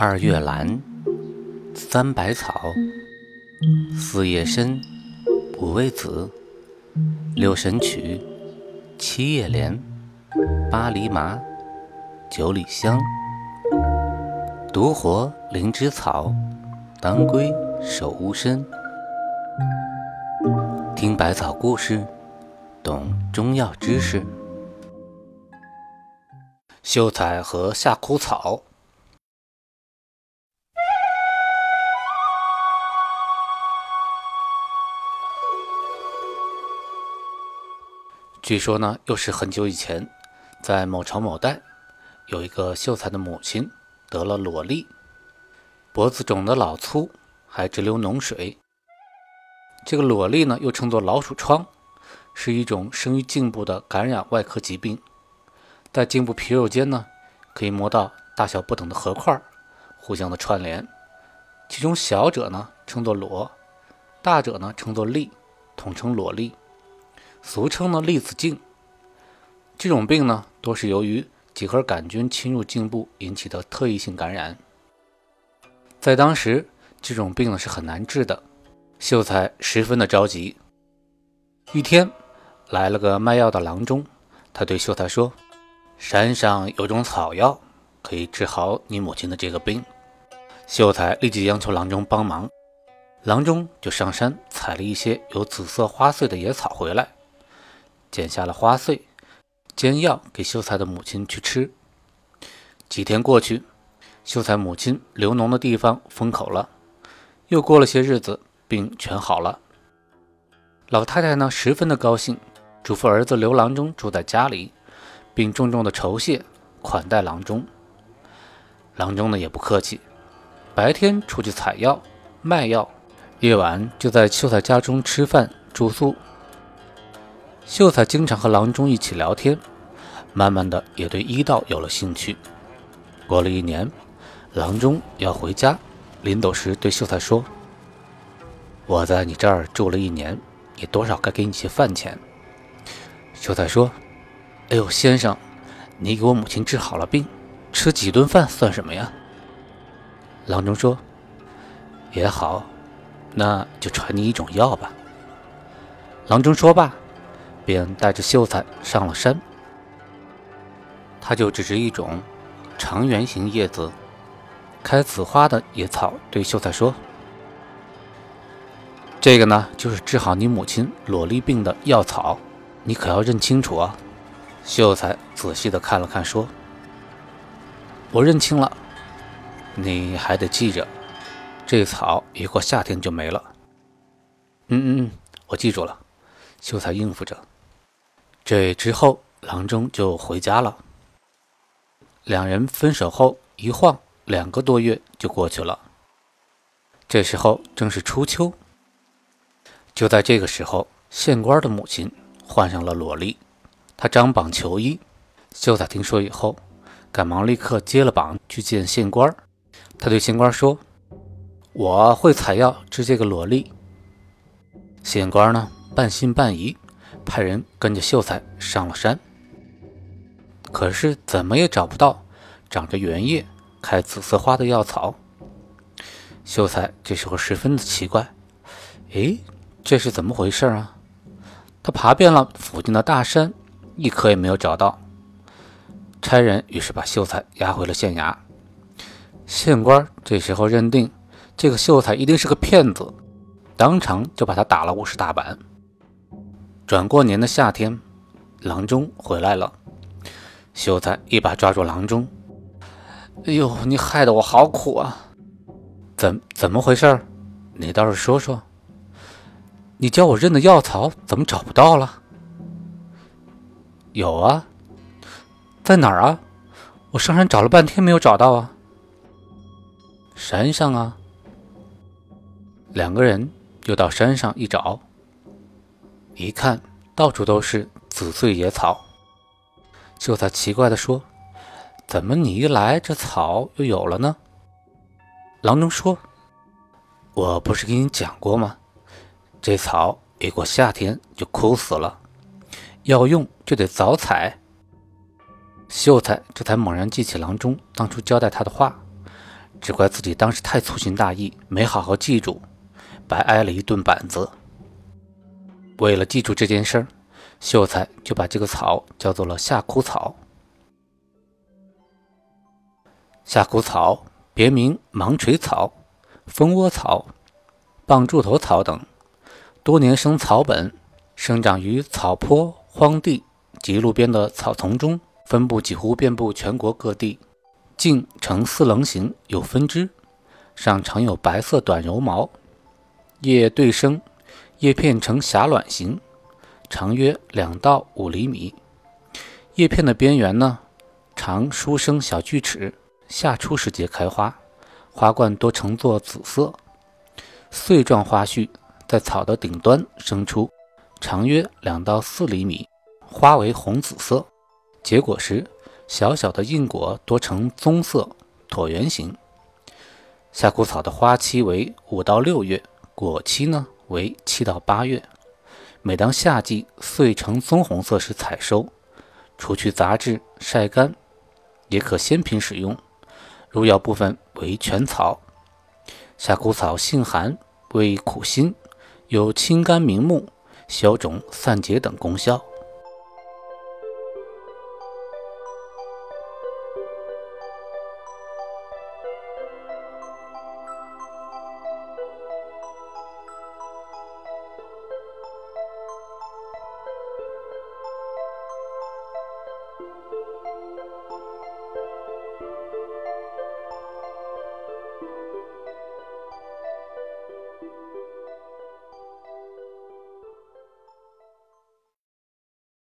二月兰，三百草，四叶参，五味子，六神曲，七叶莲，八厘麻，九里香，独活灵芝草，当归守乌参。听百草故事，懂中药知识。秀才和夏枯草。据说呢，又是很久以前，在某朝某代，有一个秀才的母亲得了裸痢，脖子肿得老粗，还直流脓水。这个裸痢呢，又称作老鼠疮，是一种生于颈部的感染外科疾病，在颈部皮肉间呢，可以摸到大小不等的核块，互相的串联，其中小者呢称作裸，大者呢称作痢，统称裸痢。俗称呢栗子茎，这种病呢多是由于几何杆菌侵入颈部引起的特异性感染。在当时，这种病呢是很难治的，秀才十分的着急。一天，来了个卖药的郎中，他对秀才说：“山上有种草药，可以治好你母亲的这个病。”秀才立即央求郎中帮忙，郎中就上山采了一些有紫色花穗的野草回来。剪下了花穗，煎药给秀才的母亲去吃。几天过去，秀才母亲流脓的地方封口了。又过了些日子，病全好了。老太太呢，十分的高兴，嘱咐儿子刘郎中住在家里，并重重的酬谢款待郎中。郎中呢，也不客气，白天出去采药卖药，夜晚就在秀才家中吃饭住宿。秀才经常和郎中一起聊天，慢慢的也对医道有了兴趣。过了一年，郎中要回家，临走时对秀才说：“我在你这儿住了一年，你多少该给你些饭钱。”秀才说：“哎呦，先生，你给我母亲治好了病，吃几顿饭算什么呀？”郎中说：“也好，那就传你一种药吧。”郎中说罢。便带着秀才上了山，他就指着一种长圆形叶子、开紫花的野草，对秀才说：“这个呢，就是治好你母亲裸痢病的药草，你可要认清楚啊！”秀才仔细的看了看，说：“我认清了，你还得记着，这草一过夏天就没了。”“嗯嗯嗯，我记住了。”秀才应付着。这之后，郎中就回家了。两人分手后一晃两个多月就过去了。这时候正是初秋。就在这个时候，县官的母亲患上了裸痢，她张榜求医。秀才听说以后，赶忙立刻接了榜去见县官。他对县官说：“我会采药治这个裸痢。”县官呢，半信半疑。派人跟着秀才上了山，可是怎么也找不到长着圆叶、开紫色花的药草。秀才这时候十分的奇怪，哎，这是怎么回事啊？他爬遍了附近的大山，一棵也没有找到。差人于是把秀才押回了县衙。县官这时候认定这个秀才一定是个骗子，当场就把他打了五十大板。转过年的夏天，郎中回来了。秀才一把抓住郎中：“哎呦，你害得我好苦啊！怎怎么回事？你倒是说说。你教我认的药草怎么找不到了？有啊，在哪儿啊？我上山找了半天没有找到啊。山上啊。两个人又到山上一找。”一看到处都是紫穗野草，秀才奇怪地说：“怎么你一来，这草又有了呢？”郎中说：“我不是跟你讲过吗？这草一过夏天就枯死了，要用就得早采。”秀才这才猛然记起郎中当初交代他的话，只怪自己当时太粗心大意，没好好记住，白挨了一顿板子。为了记住这件事儿，秀才就把这个草叫做了夏枯草。夏枯草别名芒垂草、蜂窝草、棒柱头草等，多年生草本，生长于草坡、荒地及路边的草丛中，分布几乎遍布全国各地。茎呈四棱形，有分支，上常有白色短柔毛，叶对生，叶片呈狭卵形，长约两到五厘米。叶片的边缘呢，常疏生小锯齿，夏初时节开花，花冠多呈作紫色，穗状花序在草的顶端生出，长约两到四厘米，花为红紫色，结果时。小小的硬果多呈棕色，椭圆形。夏枯草的花期为五到六月，果期呢为七到八月。每当夏季穗呈棕红色时采收，除去杂质，晒干，也可鲜品使用。入药部分为全草。夏枯草性寒，味苦辛，有清肝明目、消肿散结等功效。Thank you.